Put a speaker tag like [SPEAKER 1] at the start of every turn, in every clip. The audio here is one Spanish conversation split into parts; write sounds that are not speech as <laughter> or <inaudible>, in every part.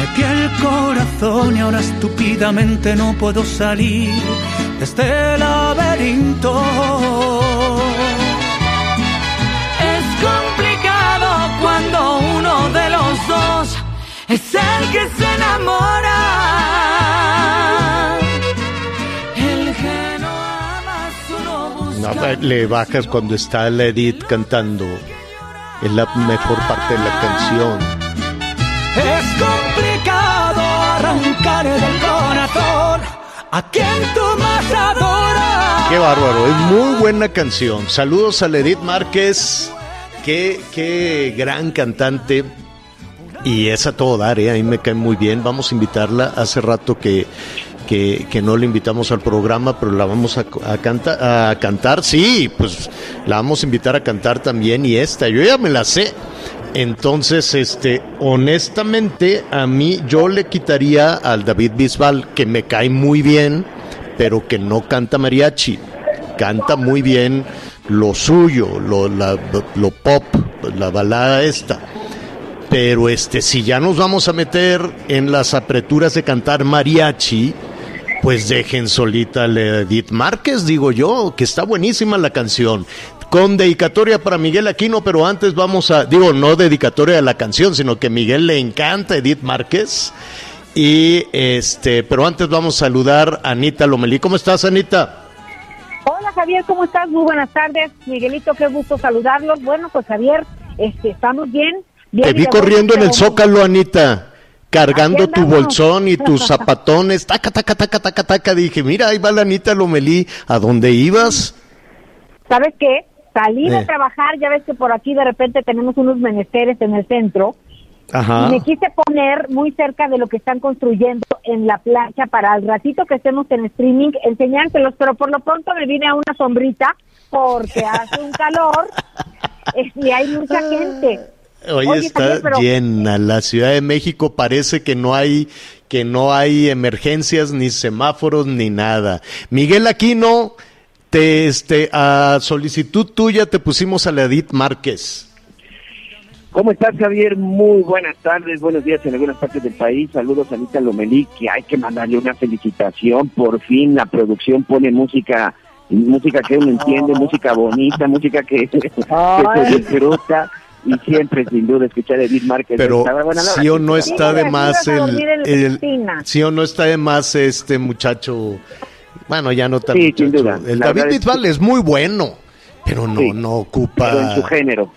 [SPEAKER 1] Metí el corazón y ahora estúpidamente no puedo salir de este laberinto. Es complicado cuando uno de los dos es el que se enamora. El que no ama solo busca.
[SPEAKER 2] No, le bajas cuando está la Edith cantando. Es la mejor parte de la canción.
[SPEAKER 1] Arrancar.
[SPEAKER 2] Qué bárbaro, es muy buena canción. Saludos a Edith Márquez. Qué, qué gran cantante. Y es a todo dar, ¿eh? a mí me cae muy bien. Vamos a invitarla. Hace rato que, que, no la invitamos al programa, pero la vamos a cantar. Sí, pues la vamos a invitar a cantar también. Y esta, yo ya me la sé. Entonces, este, honestamente, a mí yo le quitaría al David Bisbal, que me cae muy bien, pero que no canta mariachi. Canta muy bien lo suyo, lo, la- lo pop, la balada esta. Pero este, si ya nos vamos a meter en las apreturas de cantar mariachi, pues dejen solita a Edith Márquez, digo yo, que está buenísima la canción. Con dedicatoria para Miguel Aquino, pero antes vamos a, digo, no dedicatoria a la canción, sino que Miguel le encanta Edith Márquez. Y este, pero antes vamos a saludar a Anita Lomelí. ¿Cómo estás, Anita?
[SPEAKER 3] Hola Javier, ¿cómo estás? Muy buenas tardes. Miguelito, qué gusto saludarlos. Bueno, pues Javier, este, estamos bien. bien
[SPEAKER 2] Te vi corriendo en el zócalo, Anita, cargando tu bolsón y tus <laughs> zapatones, taca, taca, taca, taca, taca. Dije, mira, ahí va la Anita Lomelí, ¿a dónde ibas?
[SPEAKER 3] ¿Sabes qué? Salí
[SPEAKER 2] Eh.
[SPEAKER 3] de trabajar, ya ves que por aquí de repente tenemos unos menesteres en el centro.
[SPEAKER 2] Ajá.
[SPEAKER 3] Y me quise poner muy cerca de lo que están construyendo en la plancha para al ratito que estemos en streaming enseñárselos, pero por lo pronto me vine a una sombrita porque hace un calor eh, y hay mucha gente.
[SPEAKER 2] Hoy
[SPEAKER 3] Oye,
[SPEAKER 2] está
[SPEAKER 3] Javier, pero-
[SPEAKER 2] llena. La Ciudad de México parece que no hay que no hay emergencias ni semáforos ni nada. Miguel Aquino, te este a solicitud tuya te pusimos a la Edith Márquez.
[SPEAKER 4] ¿Cómo estás, Javier? Muy buenas tardes, buenos días en algunas partes del país. Saludos a Anita Lomelí, que hay que mandarle una felicitación. Por fin la producción pone música, música que uno entiende, música bonita, música que, <laughs> que se disfruta. Y siempre, sin duda, escuchar a Edith Márquez.
[SPEAKER 2] Pero sí o no está de más el, sí o no está de más este muchacho. Bueno, ya no tan
[SPEAKER 4] Sí, sin duda.
[SPEAKER 2] El
[SPEAKER 4] La
[SPEAKER 2] David
[SPEAKER 4] es
[SPEAKER 2] Bisbal es muy bueno, pero no
[SPEAKER 4] Sí.
[SPEAKER 2] no ocupa
[SPEAKER 4] Pero en su género.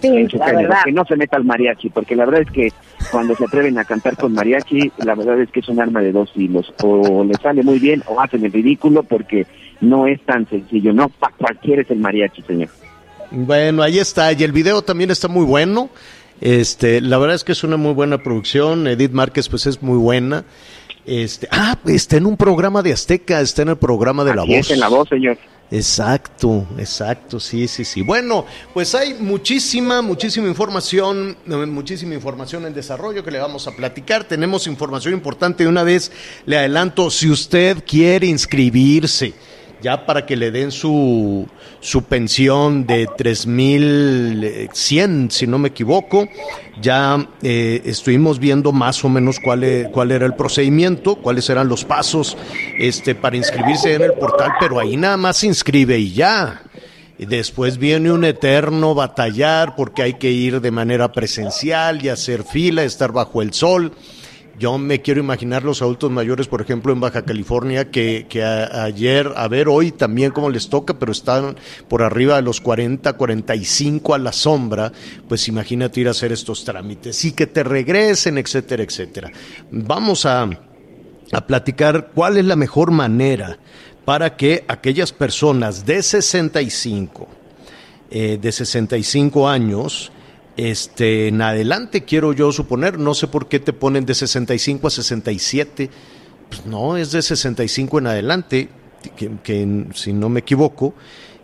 [SPEAKER 3] Sí,
[SPEAKER 4] en su
[SPEAKER 3] la
[SPEAKER 4] género,
[SPEAKER 3] verdad.
[SPEAKER 4] que no se meta al mariachi, porque la verdad es que cuando se atreven a cantar con mariachi, la verdad es que es un arma de dos filos, o le sale muy bien o hacen el ridículo porque no es tan sencillo, no para cualquiera es el mariachi, señor.
[SPEAKER 2] Bueno, ahí está. Y el video también está muy bueno. Este, la verdad es que es una muy buena producción. Edith Márquez, pues es muy buena. Este, ah, está en un programa de Azteca, está en el programa de La Voz.
[SPEAKER 4] es, en la voz, señor.
[SPEAKER 2] Exacto, exacto, sí, sí, sí. Bueno, pues hay muchísima, muchísima información, muchísima información en desarrollo que le vamos a platicar. Tenemos información importante. De una vez le adelanto, si usted quiere inscribirse, ya para que le den su, su pensión de 3.100, si no me equivoco, ya eh, estuvimos viendo más o menos cuál, e- cuál era el procedimiento, cuáles eran los pasos este, para inscribirse en el portal, pero ahí nada más se inscribe y ya. Después viene un eterno batallar porque hay que ir de manera presencial y hacer fila, estar bajo el sol. Yo me quiero imaginar los adultos mayores, por ejemplo, en Baja California, que, que ayer, a ver, hoy también como les toca, pero están por arriba de los 40, 45 a la sombra, pues imagínate ir a hacer estos trámites y que te regresen, etcétera, etcétera. Vamos a, a platicar cuál es la mejor manera para que aquellas personas de 65, eh, de 65 años, este, en adelante quiero yo suponer, no sé por qué te ponen de 65 a 67, pues no, es de 65 en adelante, que, que si no me equivoco,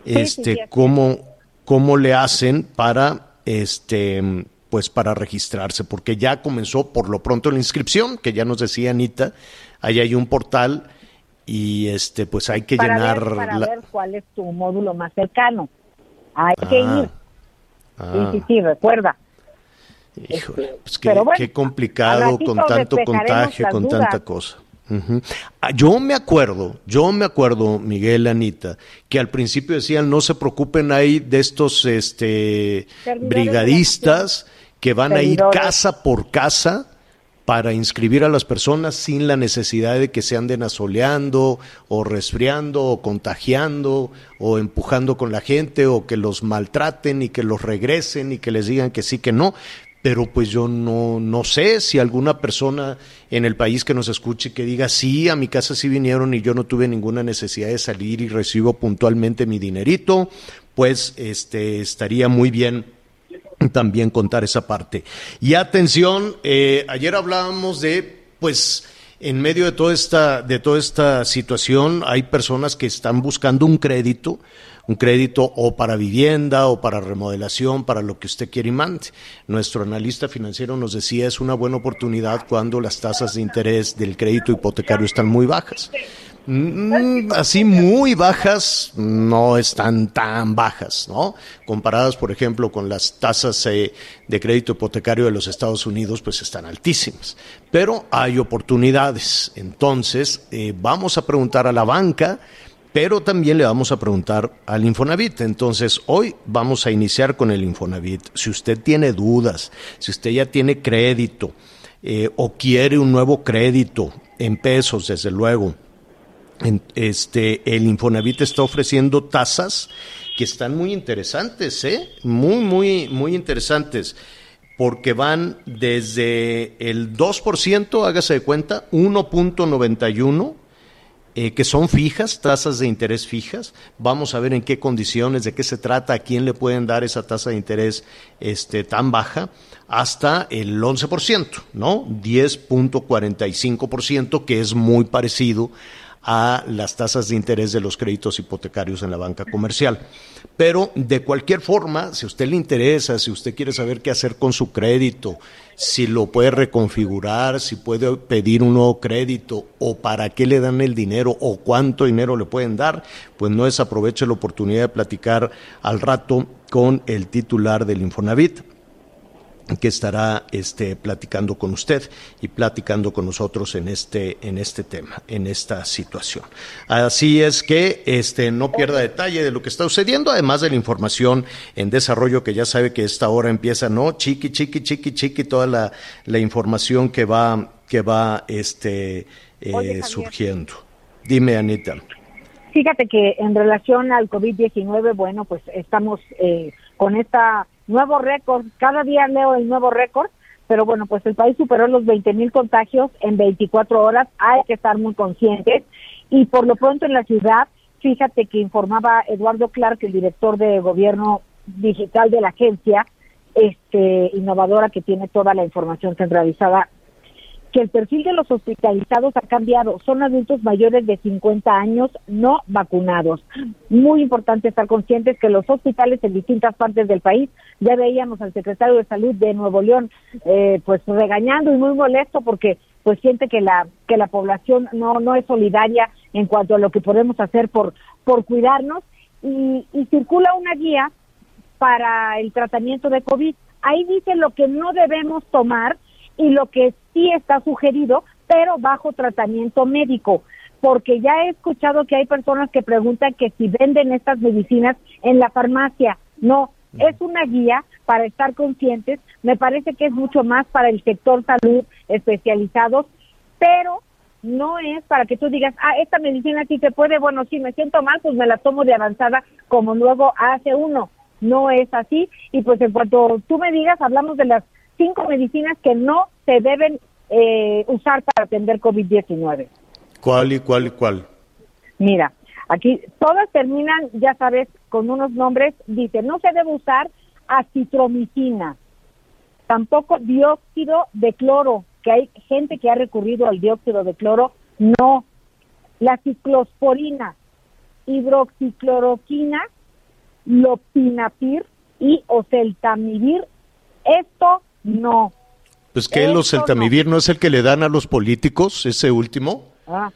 [SPEAKER 5] sí,
[SPEAKER 2] este,
[SPEAKER 5] sí,
[SPEAKER 2] cómo, cómo le hacen para, este, pues para registrarse, porque ya comenzó por lo pronto la inscripción, que ya nos decía Anita, ahí hay un portal y este, pues hay que
[SPEAKER 5] para
[SPEAKER 2] llenar
[SPEAKER 5] ver, para
[SPEAKER 2] la-
[SPEAKER 5] ver cuál es tu módulo más cercano. Hay que
[SPEAKER 2] Ah,
[SPEAKER 5] ir.
[SPEAKER 2] Ah.
[SPEAKER 5] Sí, sí, sí, recuerda.
[SPEAKER 2] Híjole, pues qué,
[SPEAKER 5] bueno,
[SPEAKER 2] complicado con tanto contagio, con
[SPEAKER 5] dudas.
[SPEAKER 2] tanta cosa. Ah, Yo me acuerdo, yo me acuerdo, Miguel, Anita, que al principio decían no se preocupen ahí de estos este brigadistas que van a ir casa por casa para inscribir a las personas sin la necesidad de que se anden asoleando o resfriando o contagiando o empujando con la gente o que los maltraten y que los regresen y que les digan que sí, que no. Pero pues yo no, no sé si alguna persona en el país que nos escuche que diga, sí, a mi casa sí vinieron y yo no tuve ninguna necesidad de salir y recibo puntualmente mi dinerito, pues este estaría muy bien también contar esa parte. Y atención, eh, ayer hablábamos de, pues, en medio de toda esta, de toda esta situación, hay personas que están buscando un crédito, un crédito o para vivienda o para remodelación, para lo que usted quiere y mande. Nuestro analista financiero nos decía es una buena oportunidad cuando las tasas de interés del crédito hipotecario están muy bajas. Mm, así muy bajas, no están tan bajas, ¿no? Comparadas, por ejemplo, con las tasas eh, de crédito hipotecario de los Estados Unidos, pues están altísimas. Pero hay oportunidades. Entonces, eh, vamos a preguntar a la banca, pero también le vamos a preguntar al Infonavit. Entonces, hoy vamos a iniciar con el Infonavit. Si usted tiene dudas, si usted ya tiene crédito eh, o quiere un nuevo crédito en pesos, desde luego, este, el Infonavit está ofreciendo tasas que están muy interesantes, ¿eh? Muy, muy, muy interesantes. Porque van desde el 2%, hágase de cuenta, 1.91, eh, que son fijas, tasas de interés fijas. Vamos a ver en qué condiciones, de qué se trata, a quién le pueden dar esa tasa de interés este, tan baja, hasta el 11%, ¿no? 10.45%, que es muy parecido a las tasas de interés de los créditos hipotecarios en la banca comercial. Pero de cualquier forma, si a usted le interesa, si usted quiere saber qué hacer con su crédito, si lo puede reconfigurar, si puede pedir un nuevo crédito o para qué le dan el dinero o cuánto dinero le pueden dar, pues no desaproveche la oportunidad de platicar al rato con el titular del Infonavit que estará este, platicando con usted y platicando con nosotros en este, en este tema, en esta situación. Así es que este, no pierda detalle de lo que está sucediendo, además de la información en desarrollo que ya sabe que esta hora empieza, ¿no? Chiqui, chiqui, chiqui, chiqui, toda la, la información que va, que va este, eh,
[SPEAKER 5] Oye,
[SPEAKER 2] surgiendo. Dime, Anita.
[SPEAKER 5] Fíjate que en relación al COVID-19, bueno, pues estamos eh, con esta nuevo récord. Cada día leo el nuevo récord, pero bueno, pues el país superó los 20 mil contagios en 24 horas. Hay que estar muy conscientes. Y por lo pronto en la ciudad, fíjate que informaba Eduardo Clark, el director de gobierno digital de la agencia, este innovadora que tiene toda la información centralizada que el perfil de los hospitalizados ha cambiado. Son adultos mayores de 50 años no vacunados. Muy importante estar conscientes que los hospitales en distintas partes del país, ya veíamos al secretario de Salud de Nuevo León, eh, pues regañando y muy molesto porque pues siente que la que la población no no es solidaria en cuanto a lo que podemos hacer por por cuidarnos y, y circula una guía para el tratamiento de COVID. Ahí dice lo que no debemos tomar y lo que sí está sugerido, pero bajo tratamiento médico. Porque ya he escuchado que hay personas que preguntan que si venden estas medicinas en la farmacia. No, es una guía para estar conscientes. Me parece que es mucho más para el sector salud especializados, pero no es para que tú digas, ah, esta medicina sí te puede, bueno, si me siento mal, pues me la tomo de avanzada como luego hace uno. No es así. Y pues en cuanto tú me digas, hablamos de las cinco medicinas que no se deben eh, usar para atender COVID-19.
[SPEAKER 2] ¿Cuál y cuál y cuál?
[SPEAKER 5] Mira, aquí todas terminan, ya sabes, con unos nombres, dice, no se debe usar acitromicina, tampoco dióxido de cloro, que hay gente que ha recurrido al dióxido de cloro, no. La ciclosporina, hidroxicloroquina, lopinapir y oseltamivir, esto no.
[SPEAKER 2] Pues que el
[SPEAKER 5] Esto
[SPEAKER 2] oseltamivir no. es el que le dan a los políticos, ese último.
[SPEAKER 5] Ah,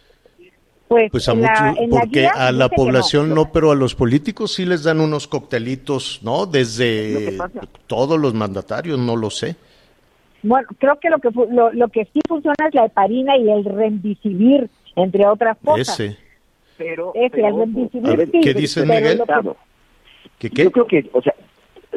[SPEAKER 5] pues,
[SPEAKER 2] Pues a muchos, porque a la población
[SPEAKER 5] no.
[SPEAKER 2] no. pero a los políticos sí les dan unos coctelitos, ¿no? Desde todos los mandatarios, no lo sé.
[SPEAKER 5] Bueno, creo que lo que lo, lo que sí funciona es la heparina y el remdesivir, entre otras cosas.
[SPEAKER 2] Ese.
[SPEAKER 4] Pero,
[SPEAKER 5] Ese,
[SPEAKER 4] pero,
[SPEAKER 5] el remdesivir
[SPEAKER 2] A ver,
[SPEAKER 5] sí,
[SPEAKER 2] ¿qué dice
[SPEAKER 5] pero
[SPEAKER 2] Miguel?
[SPEAKER 5] que-
[SPEAKER 4] Estado.
[SPEAKER 2] ¿Qué qué?
[SPEAKER 4] Yo creo que, o sea,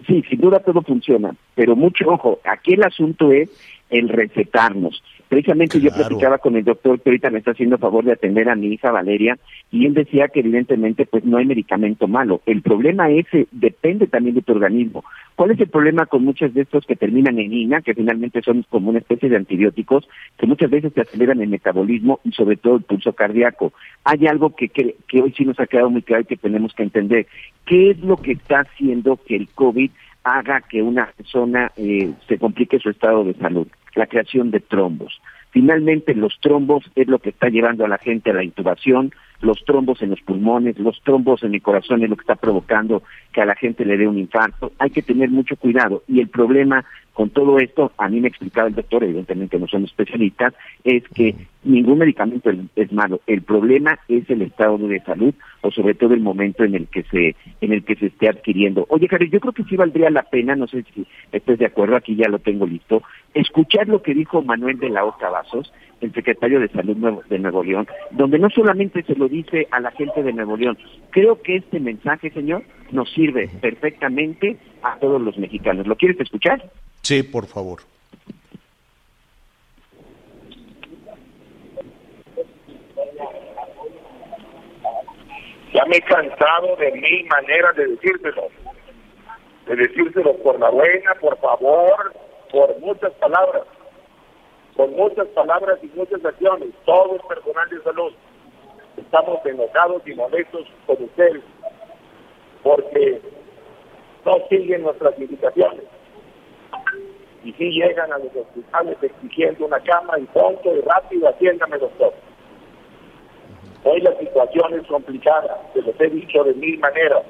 [SPEAKER 4] sí, sin duda todo funciona, pero mucho ojo, aquí el asunto es el recetarnos. Precisamente yo platicaba con el doctor que ahorita me está haciendo favor de atender a mi hija Valeria y él decía que evidentemente pues no hay medicamento malo. El problema ese depende también de tu organismo. ¿Cuál es el problema con muchos de estos que terminan en INA, que finalmente son como una especie de antibióticos, que muchas veces te aceleran el metabolismo y sobre todo el pulso cardíaco? Hay algo que, que, que hoy sí nos ha quedado muy claro y que tenemos que entender. ¿Qué es lo que está haciendo que el COVID haga que una persona eh, se complique su estado de salud? La creación de trombos. Finalmente, los trombos es lo que está llevando a la gente a la intubación, los trombos en los pulmones, los trombos en el corazón es lo que está provocando que a la gente le dé un infarto. Hay que tener mucho cuidado. Y el problema con todo esto, a mí me explicaba el doctor, evidentemente no somos especialistas, es que ningún medicamento es, malo. El problema es el estado de salud o sobre todo el momento en el que se en el que se esté adquiriendo. Oye, Jared, yo creo que sí valdría la pena, no sé si estés de acuerdo, aquí ya lo tengo listo, escuchar lo que dijo Manuel de la Oca Vasos, el secretario de Salud de Nuevo León, donde no solamente se lo dice a la gente de Nuevo León, creo que este mensaje, señor, nos sirve perfectamente a todos los mexicanos. ¿Lo quieres escuchar?
[SPEAKER 2] Sí, por favor.
[SPEAKER 6] Ya me he cansado de mil maneras de decírselo. De decírselo por la buena, por favor, por muchas palabras. Por muchas palabras y muchas acciones. Todo el personal de salud. Estamos enojados y molestos con ustedes. Porque no siguen nuestras indicaciones. Y sí llegan a los hospitales exigiendo una cama y pronto y rápido, atiéndame doctor. Hoy la situación es complicada, se los he dicho de mil maneras.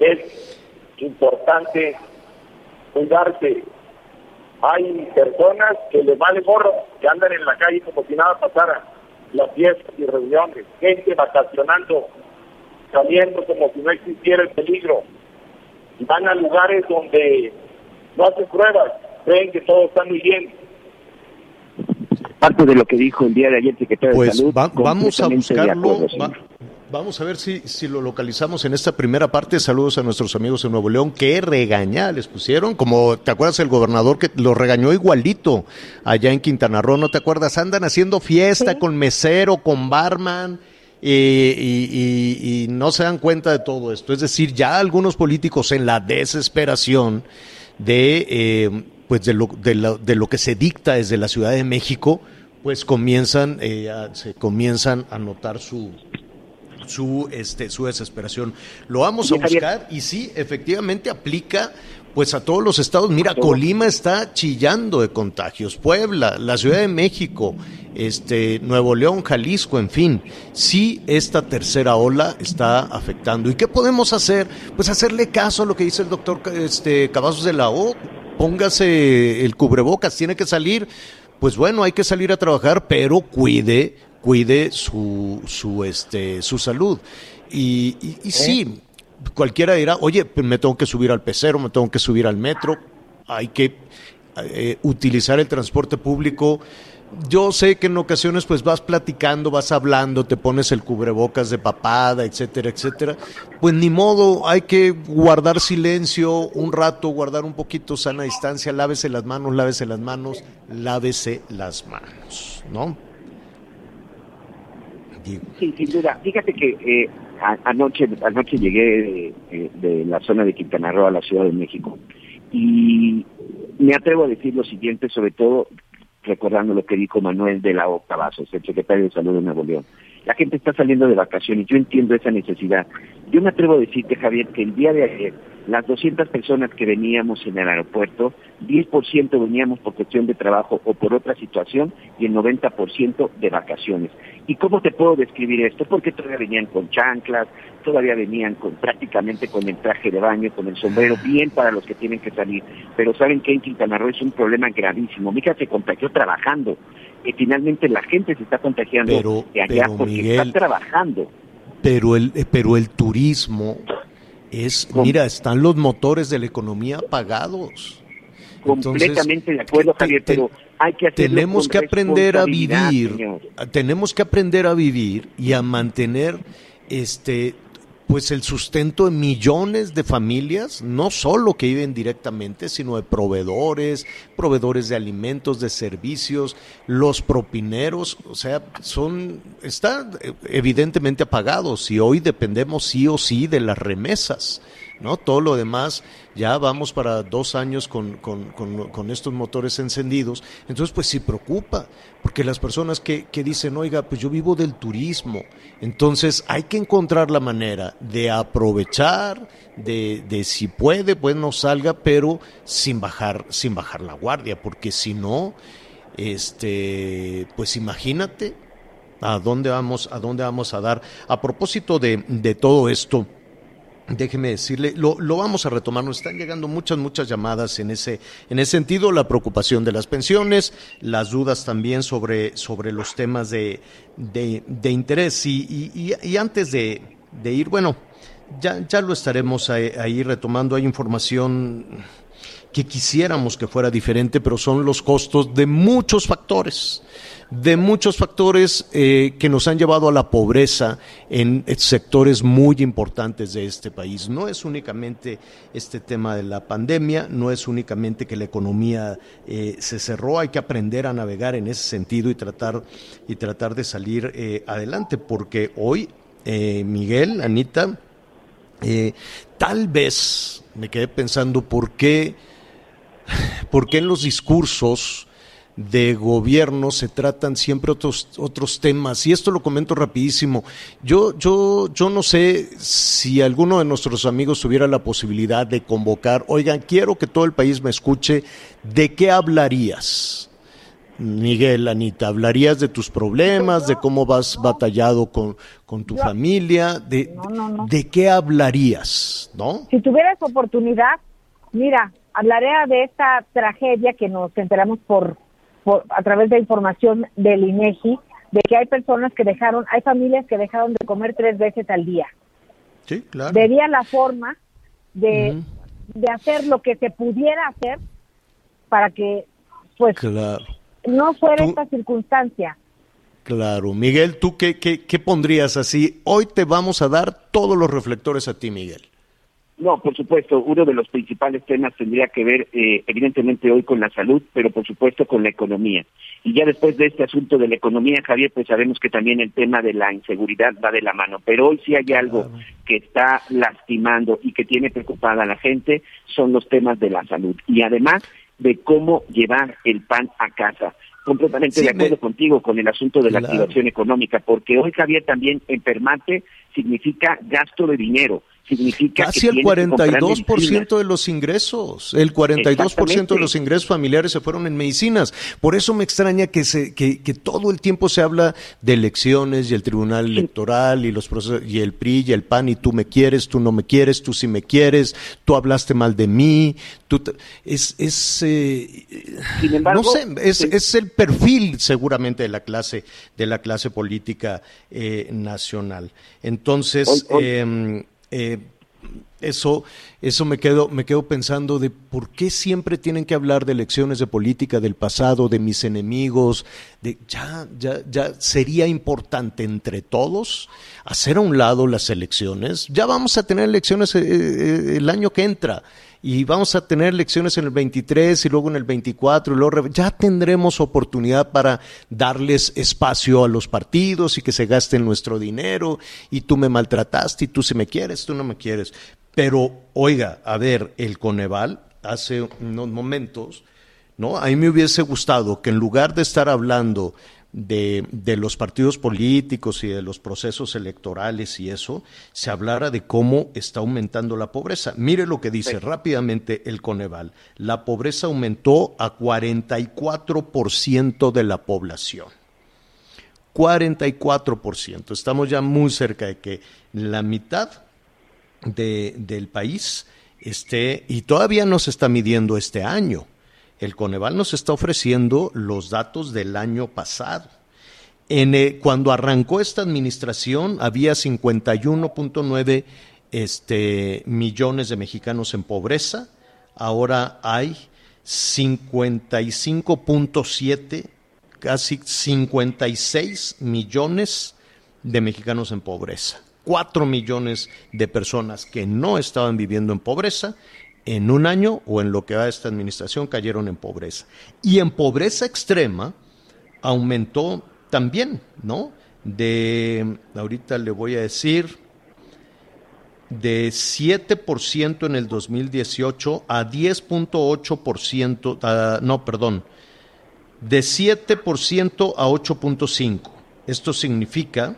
[SPEAKER 6] Es importante cuidarse. Hay personas que les vale gorro, que andan en la calle como si nada pasara. Las fiestas y reuniones, gente vacacionando, saliendo como si no existiera el peligro. Y van a lugares donde no hacen pruebas, creen que todo está muy bien.
[SPEAKER 4] Parte de lo que dijo el día de ayer el secretario de
[SPEAKER 2] Pues
[SPEAKER 4] Salud.
[SPEAKER 2] va- vamos a
[SPEAKER 4] de
[SPEAKER 2] buscarlo.
[SPEAKER 4] acuerdo,
[SPEAKER 2] va-. Vamos a ver si, si lo localizamos en esta primera parte. Saludos a nuestros amigos en Nuevo León. Qué regaña les pusieron. Como te acuerdas el gobernador que lo regañó igualito allá en Quintana Roo, ¿no te acuerdas? Andan haciendo fiesta
[SPEAKER 5] Sí.
[SPEAKER 2] con mesero, con barman. y, y- y no se dan cuenta de todo esto. Es decir, ya algunos políticos en la desesperación de, eh, pues de, lo, de, lo, de lo que se dicta desde la Ciudad de México, pues comienzan, eh, a- se comienzan a notar su, su, este, su desesperación. Lo vamos a buscar y sí, efectivamente aplica pues a todos los estados. Mira. Colima está chillando de contagios, Puebla, la Ciudad de México, este, Nuevo León, Jalisco, en fin. Sí, esta tercera ola está afectando. ¿Y qué podemos hacer? Pues hacerle caso a lo que dice el doctor este, Cavazos de la O. Póngase el cubrebocas, tiene que salir. Pues bueno, hay que salir a trabajar, pero cuide, cuide su, su, este, su salud. Y, y, y sí, cualquiera dirá, oye, pues me tengo que subir al pecero, me tengo que subir al metro, hay que eh, utilizar el transporte público, yo sé que en ocasiones pues vas platicando, vas hablando, te pones el cubrebocas de papada, etcétera, etcétera. Pues ni modo, hay que guardar silencio un rato, guardar un poquito sana distancia, lávese las manos, lávese las manos, lávese las manos, ¿no?
[SPEAKER 4] Sí, sin duda. Fíjate que eh, anoche, anoche llegué de, la zona de Quintana Roo a la Ciudad de México y me atrevo a decir lo siguiente, sobre todo recordando lo que dijo Manuel de la Octavazos, el secretario de Salud de Nuevo León. La gente está saliendo de vacaciones, yo entiendo esa necesidad. Yo me atrevo a decirte, Javier, que el día de ayer, las 200 personas que veníamos en el aeropuerto, 10% veníamos por cuestión de trabajo o por otra situación y el 90% de vacaciones. ¿Y cómo te puedo describir esto? Porque todavía venían con chanclas, todavía venían con prácticamente con el traje de baño, con el sombrero, bien para los que tienen que salir. Pero saben que en Quintana Roo es un problema gravísimo. Mi hija se contagió trabajando. Y finalmente la gente se está contagiando
[SPEAKER 2] Pero-
[SPEAKER 4] de allá
[SPEAKER 2] pero,
[SPEAKER 4] porque
[SPEAKER 2] Miguel,
[SPEAKER 4] está trabajando.
[SPEAKER 2] Pero el, eh, pero el turismo es, mira, están los motores de la economía apagados. Entonces,
[SPEAKER 4] Completamente de acuerdo, Javier,
[SPEAKER 2] te-
[SPEAKER 4] pero hay que
[SPEAKER 2] tenemos
[SPEAKER 4] con
[SPEAKER 2] que aprender a vivir,
[SPEAKER 4] señor.
[SPEAKER 2] tenemos que aprender a vivir y a mantener este pues el sustento de millones de familias, no solo que viven directamente, sino de proveedores, proveedores de alimentos, de servicios, los propineros, o sea, son, están eh, evidentemente apagados y hoy dependemos sí o sí de las remesas. ¿No? Todo lo demás, ya vamos para dos años con, con- con- estos motores encendidos. Entonces, pues sí preocupa, porque las personas que, que dicen, oiga, pues yo vivo del turismo, entonces hay que encontrar la manera de aprovechar, de, de si puede, pues no salga, pero sin bajar, sin bajar la guardia, porque si no, este, pues imagínate a dónde vamos, a dónde vamos a dar. A propósito de, de todo esto, Déjeme decirle, lo, lo vamos a retomar, nos están llegando muchas, muchas llamadas en ese, en ese sentido, la preocupación de las pensiones, las dudas también sobre, sobre los temas de, de, de interés. Y, y- y- antes de, de ir, bueno, ya, ya lo estaremos ahí, ahí retomando, hay información que quisiéramos que fuera diferente, pero son los costos de muchos factores, de muchos factores eh, que nos han llevado a la pobreza en sectores muy importantes de este país. No es únicamente este tema de la pandemia, no es únicamente que la economía eh, se cerró, hay que aprender a navegar en ese sentido y tratar, y tratar de salir eh, adelante, porque hoy, eh, Miguel, Anita, eh, tal vez me quedé pensando por qué, por qué en los discursos de gobierno se tratan siempre otros otros temas y esto lo comento rapidísimo. Yo yo yo no sé si alguno de nuestros amigos tuviera la posibilidad de convocar, oigan, quiero que todo el país me escuche, ¿de qué hablarías? Miguel, Anita, ¿hablarías de tus problemas, de cómo vas batallado con, con tu familia? De, ¿De qué hablarías? ¿No?
[SPEAKER 3] Si tuvieras oportunidad, mira, hablaré de esta tragedia que nos enteramos por, por a través de información del INEGI, de que hay personas que dejaron, hay familias que dejaron de comer tres veces al día.
[SPEAKER 2] Sí, claro.
[SPEAKER 3] Vería la forma de, de hacer lo que se pudiera hacer para que, pues,
[SPEAKER 2] Claro,
[SPEAKER 3] no fuera
[SPEAKER 2] Tú-
[SPEAKER 3] esta circunstancia.
[SPEAKER 2] claro. Miguel, ¿tú qué, qué, qué pondrías así? Hoy te vamos a dar todos los reflectores a ti, Miguel.
[SPEAKER 4] No, por supuesto, uno de los principales temas tendría que ver, eh, evidentemente, hoy con la salud, pero por supuesto con la economía. Y ya después de este asunto de la economía, Javier, pues sabemos que también el tema de la inseguridad va de la mano. Pero hoy sí hay algo que está lastimando y que tiene preocupada a la gente, son los temas de la salud. Y además de cómo llevar el pan a casa. Completamente
[SPEAKER 2] Sí,
[SPEAKER 4] de acuerdo
[SPEAKER 2] me-
[SPEAKER 4] contigo con el asunto de la activación económica, porque hoy, Javier, también enfermarte significa gasto de dinero, significa
[SPEAKER 2] Casi
[SPEAKER 4] que
[SPEAKER 2] el
[SPEAKER 4] tienes que comprar
[SPEAKER 2] 42% de los ingresos, el 42% de los ingresos familiares se fueron en medicinas. Por eso me extraña que, se, que, que todo el tiempo se habla de elecciones y el tribunal electoral y los procesos, y el PRI y el PAN y tú me quieres, tú no me quieres, tú sí me quieres, tú hablaste mal de mí, tú te- es, es eh,
[SPEAKER 4] Sin embargo,
[SPEAKER 2] no sé, es,
[SPEAKER 4] sí.
[SPEAKER 2] es el perfil seguramente de la clase, de la clase política eh, nacional. Entonces,
[SPEAKER 4] Hoy- hoy-
[SPEAKER 2] em, eh, Eso, eso me quedo, me quedo pensando de por qué siempre tienen que hablar de elecciones de política del pasado, de mis enemigos, de ya, ya, ya sería importante entre todos hacer a un lado las elecciones. Ya vamos a tener elecciones eh, eh, el año que entra y vamos a tener elecciones en el 23 y luego en el 24 y luego ya tendremos oportunidad para darles espacio a los partidos y que se gasten nuestro dinero y tú me maltrataste y tú si me quieres, tú no me quieres. Pero oiga, a ver, el Coneval hace unos momentos, ¿no? A mí me hubiese gustado que en lugar de estar hablando de, de, los partidos políticos y de los procesos electorales y eso, se hablara de cómo está aumentando la pobreza. Mire lo que dice rápidamente el Coneval. La pobreza aumentó a 44% de la población. 44%. Estamos ya muy cerca de que la mitad de, del país esté, y todavía no se está midiendo este año el Coneval nos está ofreciendo los datos del año pasado. En, eh, cuando arrancó esta administración había 51.9 este, millones de mexicanos en pobreza, ahora hay 55.7, casi 56 millones de mexicanos en pobreza. 4 millones de personas que no estaban viviendo en pobreza en un año o en lo que va esta administración cayeron en pobreza. Y en pobreza extrema aumentó también, ¿no? De, ahorita le voy a decir, de 7% en el 2018 a 10.8%, no, perdón, de 7% a 8.5%. Esto significa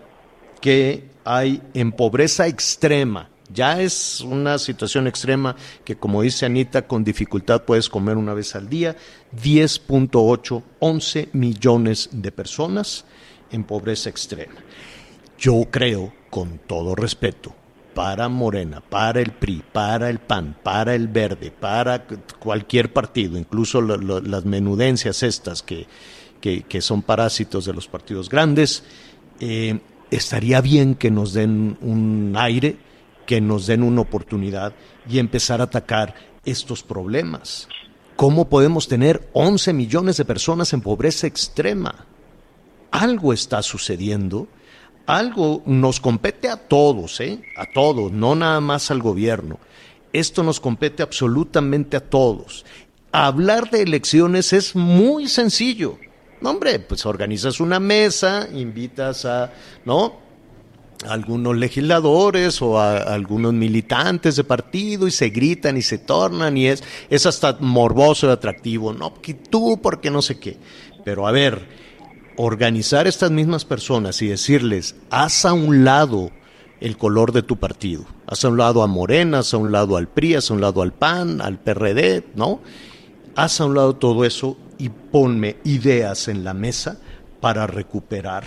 [SPEAKER 2] que hay en pobreza extrema ya es una situación extrema que, como dice Anita, con dificultad puedes comer una vez al día. 10.8, 11 millones de personas en pobreza extrema. Yo creo, con todo respeto, para Morena, para el PRI, para el PAN, para el Verde, para cualquier partido, incluso las menudencias estas que, que, son parásitos de los partidos grandes, eh, estaría bien que nos den un aire que nos den una oportunidad y empezar a atacar estos problemas. ¿Cómo podemos tener 11 millones de personas en pobreza extrema? Algo está sucediendo, algo nos compete a todos, ¿eh? A todos, no nada más al gobierno. Esto nos compete absolutamente a todos. Hablar de elecciones es muy sencillo. hombre, pues organizas una mesa, invitas a, ¿no? Algunos legisladores o a, algunos militantes de partido y se gritan y se tornan y es, es hasta morboso y atractivo. No, que tú, porque no sé qué. Pero a ver, organizar estas mismas personas y decirles, haz a un lado el color de tu partido, haz a un lado a Morena, haz a un lado al PRI, haz a un lado al PAN, al PRD, ¿no? Haz a un lado todo eso y ponme ideas en la mesa para recuperar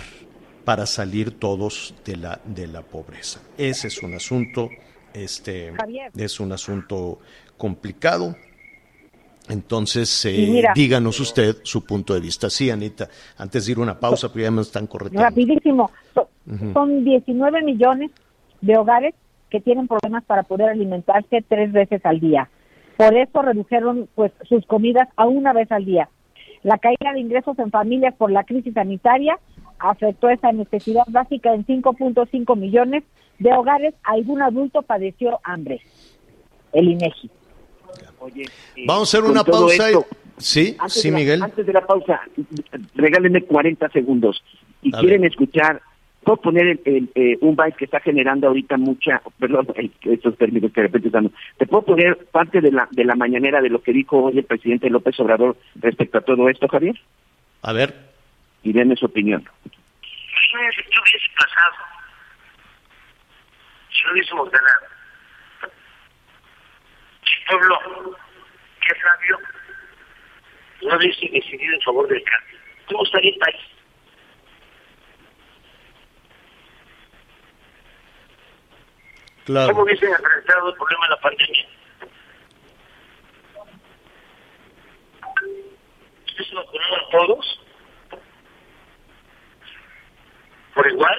[SPEAKER 2] para salir todos de la, de la pobreza. Ese es un asunto, este, es un asunto complicado. Entonces, eh, díganos usted su punto de vista. Sí, Anita, antes de ir a una pausa, pero ya me están corriendo.
[SPEAKER 3] Rapidísimo. Son 19 millones de hogares que tienen problemas para poder alimentarse tres veces al día. Por eso redujeron pues sus comidas a una vez al día. La caída de ingresos en familias por la crisis sanitaria afectó esa necesidad básica en 5.5 millones de hogares. Algún adulto padeció hambre. El INEGI.
[SPEAKER 4] Oye,
[SPEAKER 2] eh, Vamos a hacer una pausa. Sí, sí, Miguel.
[SPEAKER 4] Antes de la pausa, regálenme 40 segundos. Y quieren escuchar, puedo poner el, eh, un byte que está generando ahorita mucha, perdón, <laughs> estos términos que de repente están. Te puedo poner parte de la, de la mañanera de lo que dijo hoy el presidente López Obrador respecto a todo esto, Javier.
[SPEAKER 2] A ver
[SPEAKER 4] y denme su opinión.
[SPEAKER 7] Si yo hubiese pasado, si no hubiésemos ganado, si el pueblo, que es sabio, no hubiese decidido en favor del cambio, ¿cómo estaría el país?
[SPEAKER 2] Claro.
[SPEAKER 7] ¿Cómo hubiesen enfrentado el problema de la pandemia? ¿Ustedes nos a todos? Por igual.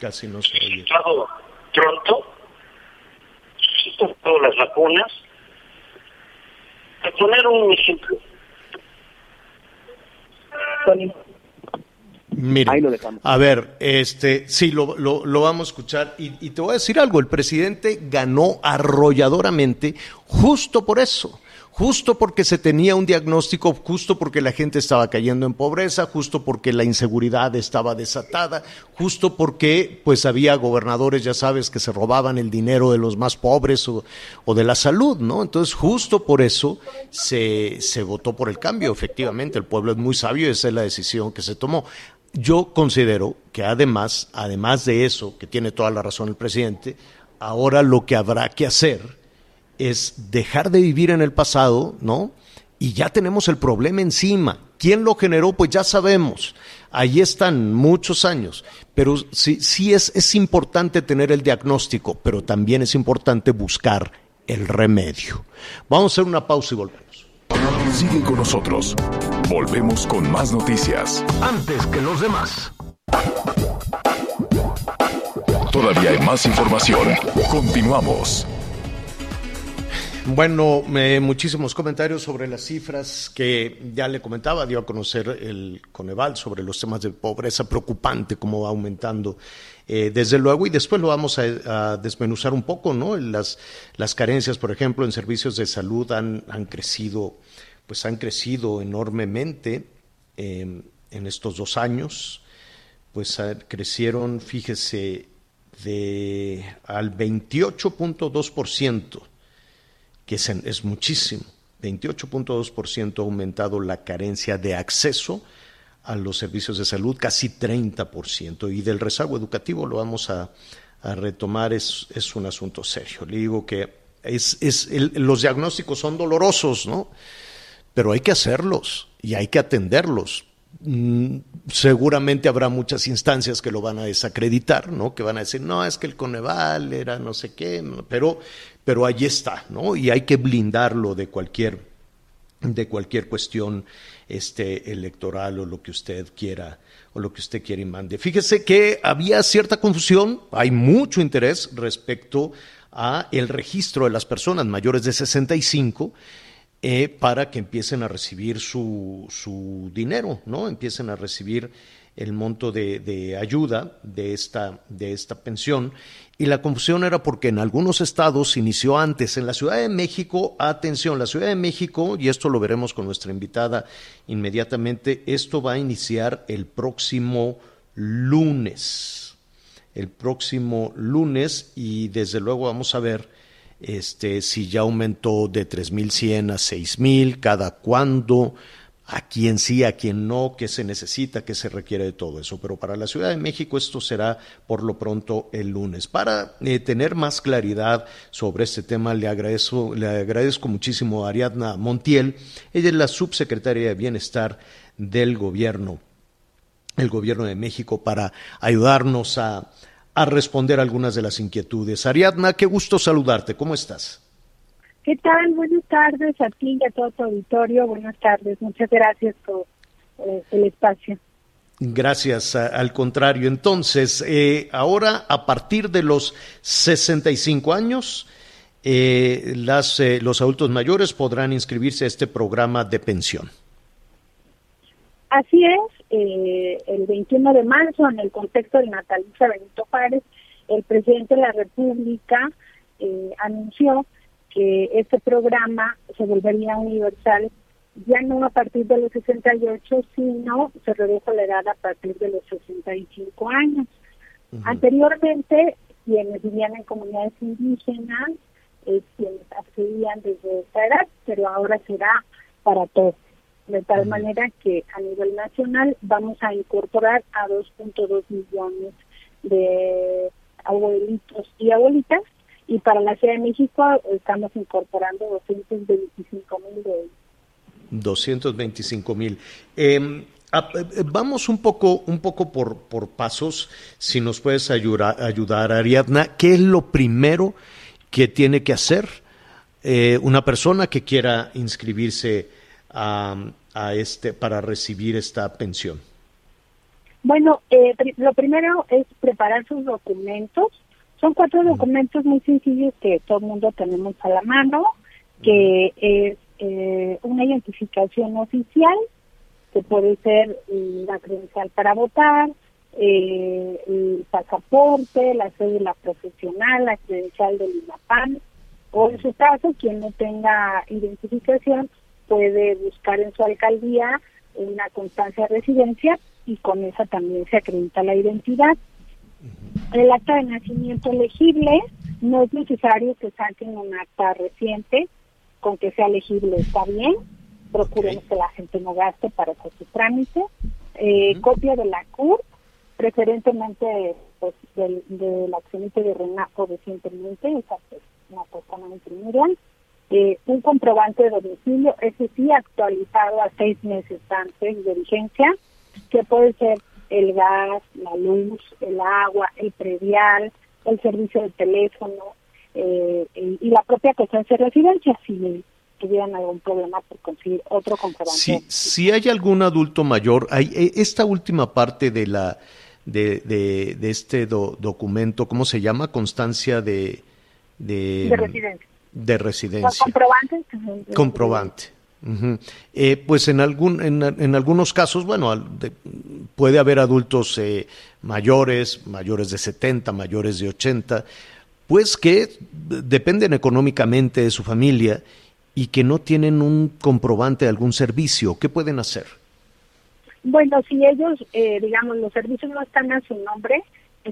[SPEAKER 2] Casi no se oye.
[SPEAKER 7] Todo, pronto, todas las vacunas. Para poner un ejemplo,
[SPEAKER 2] Mire, a ver, este, sí, lo, lo, lo vamos a escuchar y, y, te voy a decir algo, el presidente ganó arrolladoramente justo por eso, justo porque se tenía un diagnóstico, justo porque la gente estaba cayendo en pobreza, justo porque la inseguridad estaba desatada, justo porque pues había gobernadores, ya sabes, que se robaban el dinero de los más pobres o, o de la salud, ¿no? Entonces, justo por eso se, se votó por el cambio, efectivamente, el pueblo es muy sabio esa es la decisión que se tomó. Yo considero que además, además de eso, que tiene toda la razón el presidente, ahora lo que habrá que hacer es dejar de vivir en el pasado, ¿no? Y ya tenemos el problema encima. ¿Quién lo generó? Pues ya sabemos. Ahí están muchos años. Pero sí, sí es, es importante tener el diagnóstico, pero también es importante buscar el remedio. Vamos a hacer una pausa y volvemos.
[SPEAKER 8] Sigue con nosotros. Volvemos con más noticias.
[SPEAKER 9] Antes que los demás.
[SPEAKER 8] Todavía hay más información. Continuamos.
[SPEAKER 2] Bueno, muchísimos comentarios sobre las cifras que ya le comentaba, dio a conocer el Coneval sobre los temas de pobreza preocupante, cómo va aumentando. Eh, desde luego, y después lo vamos a, desmenuzar un poco, ¿no? Las, las carencias, por ejemplo, en servicios de salud han, han crecido, pues han crecido enormemente eh, en estos dos años, pues crecieron, fíjese, de al 28.2% que es, muchísimo. 28.2% ha aumentado la carencia de acceso a los servicios de salud, casi 30%. Y del rezago educativo lo vamos a, retomar, es, es, un asunto serio. Le digo que es, es los diagnósticos son dolorosos, ¿no? Pero hay que hacerlos y hay que atenderlos. Mm, seguramente habrá muchas instancias que lo van a desacreditar, ¿no? Que van a decir, no, es que el Coneval era no sé qué, pero pero allí está, ¿no? Y hay que blindarlo de cualquier, de cualquier cuestión este, electoral o lo que usted quiera o lo que usted quiera y mande. Fíjese que había cierta confusión, hay mucho interés respecto a el registro de las personas mayores de 65 eh, para que empiecen a recibir su, su dinero, ¿no? Empiecen a recibir el monto de, de, ayuda de esta, de esta pensión. Y la confusión era porque en algunos estados inició antes. En la Ciudad de México, atención, la Ciudad de México, y esto lo veremos con nuestra invitada inmediatamente, esto va a iniciar el próximo lunes. El próximo lunes, y desde luego vamos a ver este, si ya aumentó de 3.100 a 6.000, cada cuándo a quién sí, a quién no, qué se necesita, qué se requiere de todo eso. Pero para la Ciudad de México esto será por lo pronto el lunes. Para eh, tener más claridad sobre este tema, le agradezco, le agradezco muchísimo a Ariadna Montiel. Ella es la subsecretaria de Bienestar del gobierno, el gobierno de México, para ayudarnos a, a responder algunas de las inquietudes. Ariadna, qué gusto saludarte. ¿Cómo estás?
[SPEAKER 3] ¿Qué tal? Buenas tardes a ti y a todo tu auditorio. Buenas tardes. Muchas gracias por eh, el espacio.
[SPEAKER 2] Gracias, al contrario. Entonces, eh, ahora a partir de los 65 años, eh, las, eh, los adultos mayores podrán inscribirse a este programa de pensión.
[SPEAKER 3] Así es, eh, el 21 de marzo, en el contexto del natalicio Benito Juárez, el presidente de la República anunció que este programa se volvería universal ya no a partir de los 68, sino se redujo la edad a partir de los 65 años. Uh -huh. Anteriormente, quienes vivían en comunidades indígenas, eh, quienes accedían desde esta edad, pero ahora será para todos. De tal uh -huh. manera que a nivel nacional vamos a incorporar a 2.2 millones de abuelitos y abuelitas y para la Ciudad de México estamos incorporando 225 mil de ellos.
[SPEAKER 2] 225 mil. Eh, vamos un poco, un poco por, por pasos, si nos puedes ayudar, ayudar, Ariadna. ¿Qué es lo primero que tiene que hacer eh, una persona que quiera inscribirse a, a, este para recibir esta pensión?
[SPEAKER 3] Bueno, eh, lo primero es preparar sus documentos Son cuatro documentos muy sencillos que todo el mundo tenemos a la mano, que es eh, una identificación oficial, que puede ser mm, la credencial para votar, eh, el pasaporte, la cédula profesional, la credencial del INAPAN, o en su caso, quien no tenga identificación puede buscar en su alcaldía una constancia de residencia y con esa también se acredita la identidad. El acta de nacimiento elegible no es necesario que saquen un acta reciente, con que sea elegible está bien, procuremos que la gente no gaste para hacer su trámite. Eh, Copia de la CUR, preferentemente pues, del, del accionista de RENAPO recientemente, esa es una persona intermediaria. Eh, un comprobante de domicilio, ese sí actualizado a seis meses antes de vigencia, que puede ser el gas, la luz, el agua, el predial, el servicio de teléfono eh, y, la propia constancia de residencia, si tuvieran algún problema por conseguir otro comprobante.
[SPEAKER 2] Si, si hay algún adulto mayor, hay eh, esta última parte de la de, de, de este do- documento, ¿cómo se llama? Constancia de de,
[SPEAKER 3] de residencia.
[SPEAKER 2] de residencia.
[SPEAKER 3] comprobantes. que de-.
[SPEAKER 2] Eh, pues en algún en, en algunos casos, bueno, de- puede haber adultos eh, mayores, mayores de 70, mayores de 80, pues que dependen económicamente de su familia y que no tienen un comprobante de algún servicio. ¿Qué pueden hacer?
[SPEAKER 3] Bueno, si ellos, eh, digamos, los servicios no están a su nombre,